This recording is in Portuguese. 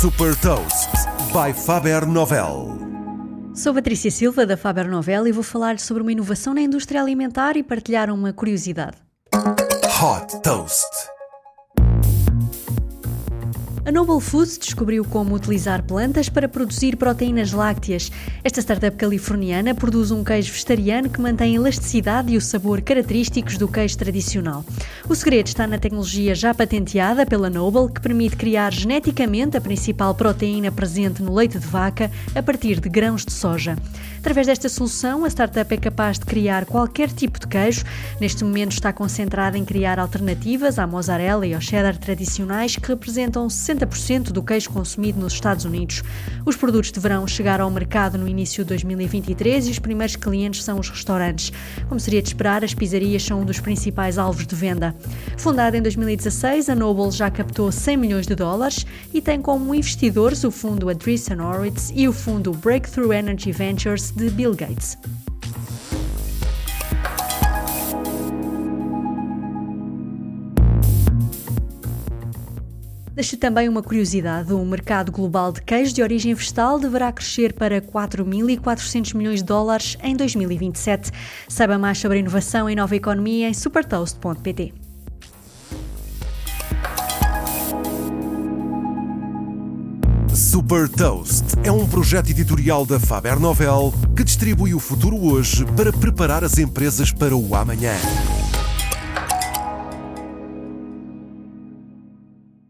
Super Toast by Faber Novel. Sou Patrícia Silva da Faber Novel e vou falar sobre uma inovação na indústria alimentar e partilhar uma curiosidade. Hot Toast. A Noble Foods descobriu como utilizar plantas para produzir proteínas lácteas. Esta startup californiana produz um queijo vegetariano que mantém a elasticidade e o sabor característicos do queijo tradicional. O segredo está na tecnologia já patenteada pela Noble, que permite criar geneticamente a principal proteína presente no leite de vaca a partir de grãos de soja. Através desta solução, a startup é capaz de criar qualquer tipo de queijo. Neste momento está concentrada em criar alternativas à mozzarella e ao cheddar tradicionais que representam 60% do queijo consumido nos Estados Unidos. Os produtos deverão chegar ao mercado no início de 2023 e os primeiros clientes são os restaurantes. Como seria de esperar, as pizzarias são um dos principais alvos de venda. Fundada em 2016, a Noble já captou 100 milhões de dólares e tem como investidores o fundo Andreessen Horowitz e o fundo Breakthrough Energy Ventures de Bill Gates. Deixo também uma curiosidade: o mercado global de queijo de origem vegetal deverá crescer para 4.400 milhões de dólares em 2027. Saiba mais sobre inovação e nova economia em supertoast.pt. Super Toast é um projeto editorial da Faber Novel que distribui o futuro hoje para preparar as empresas para o amanhã.